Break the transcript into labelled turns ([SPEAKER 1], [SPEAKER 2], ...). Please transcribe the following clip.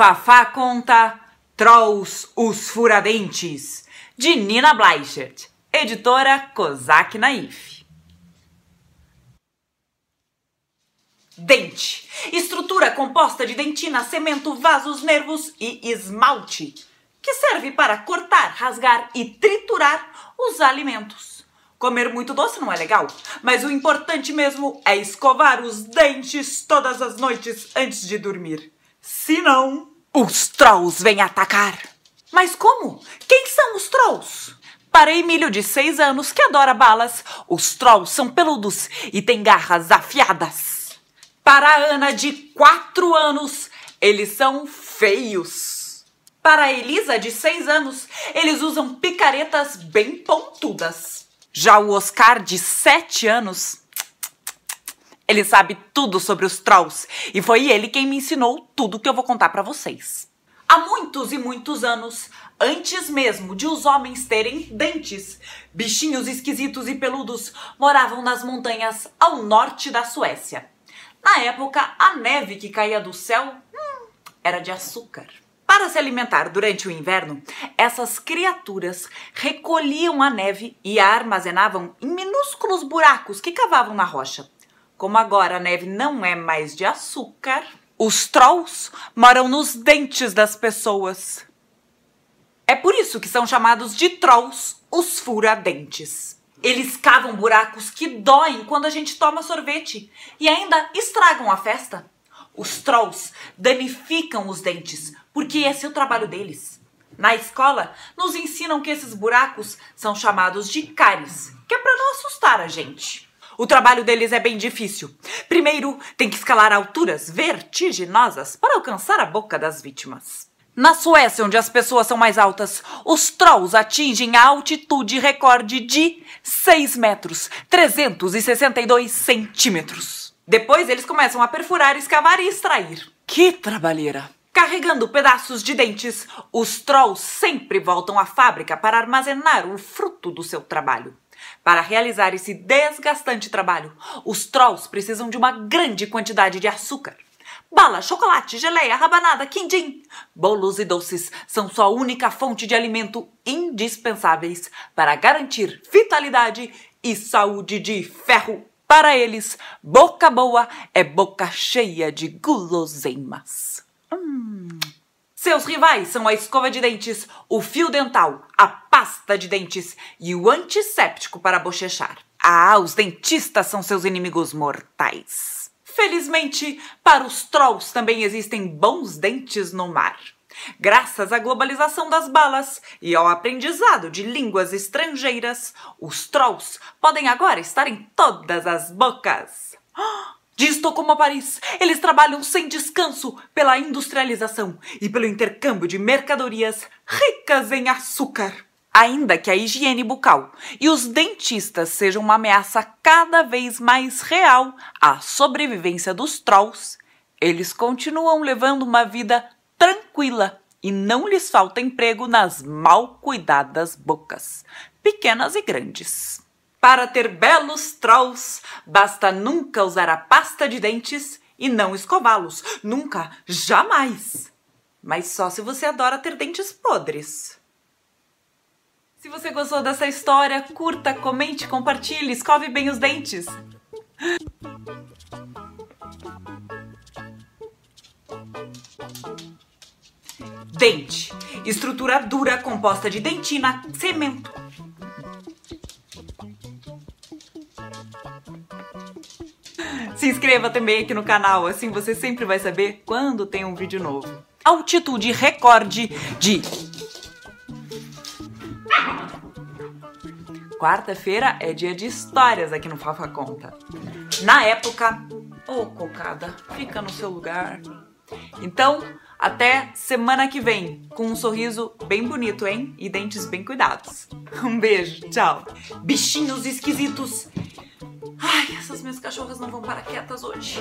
[SPEAKER 1] Fafá conta Trolls os Furadentes, de Nina Bleichert, editora Kozak Naif. Dente. Estrutura composta de dentina, cimento, vasos, nervos e esmalte, que serve para cortar, rasgar e triturar os alimentos. Comer muito doce não é legal, mas o importante mesmo é escovar os dentes todas as noites antes de dormir. Se não, os trolls vêm atacar. Mas como? Quem são os trolls? Para Emílio, de seis anos, que adora balas, os trolls são peludos e têm garras afiadas. Para Ana, de quatro anos, eles são feios. Para Elisa, de seis anos, eles usam picaretas bem pontudas. Já o Oscar, de sete anos, ele sabe tudo sobre os trolls e foi ele quem me ensinou tudo que eu vou contar para vocês. Há muitos e muitos anos, antes mesmo de os homens terem dentes, bichinhos esquisitos e peludos moravam nas montanhas ao norte da Suécia. Na época, a neve que caía do céu hum, era de açúcar. Para se alimentar durante o inverno, essas criaturas recolhiam a neve e a armazenavam em minúsculos buracos que cavavam na rocha. Como agora a neve não é mais de açúcar, os trolls moram nos dentes das pessoas. É por isso que são chamados de trolls os furadentes. Eles cavam buracos que doem quando a gente toma sorvete e ainda estragam a festa. Os trolls danificam os dentes, porque esse é o trabalho deles. Na escola, nos ensinam que esses buracos são chamados de cáries, que é para não assustar a gente. O trabalho deles é bem difícil. Primeiro, tem que escalar alturas vertiginosas para alcançar a boca das vítimas. Na Suécia, onde as pessoas são mais altas, os trolls atingem a altitude recorde de 6 metros, 362 centímetros. Depois, eles começam a perfurar, escavar e extrair. Que trabalheira! Carregando pedaços de dentes, os trolls sempre voltam à fábrica para armazenar o fruto do seu trabalho. Para realizar esse desgastante trabalho, os trolls precisam de uma grande quantidade de açúcar. Bala, chocolate, geleia, rabanada, quindim. Bolos e doces são sua única fonte de alimento indispensáveis para garantir vitalidade e saúde de ferro. Para eles, boca boa é boca cheia de guloseimas. Hum. Seus rivais são a escova de dentes, o fio dental, a pasta de dentes e o antisséptico para bochechar. Ah, os dentistas são seus inimigos mortais. Felizmente, para os trolls também existem bons dentes no mar. Graças à globalização das balas e ao aprendizado de línguas estrangeiras, os trolls podem agora estar em todas as bocas. De Estocolmo a Paris. Eles trabalham sem descanso pela industrialização e pelo intercâmbio de mercadorias ricas em açúcar. Ainda que a higiene bucal e os dentistas sejam uma ameaça cada vez mais real à sobrevivência dos trolls, eles continuam levando uma vida tranquila e não lhes falta emprego nas mal cuidadas bocas, pequenas e grandes. Para ter belos trolls, basta nunca usar a pasta de dentes e não escová-los. Nunca, jamais. Mas só se você adora ter dentes podres. Se você gostou dessa história, curta, comente, compartilhe, escove bem os dentes. Dente. Estrutura dura composta de dentina, cimento, Se inscreva também aqui no canal, assim você sempre vai saber quando tem um vídeo novo. Altitude recorde de... Quarta-feira é dia de histórias aqui no Fafa Conta. Na época... Ô, oh, cocada, fica no seu lugar. Então, até semana que vem, com um sorriso bem bonito, hein? E dentes bem cuidados. Um beijo, tchau. Bichinhos esquisitos essas minhas cachorras não vão parar quietas hoje.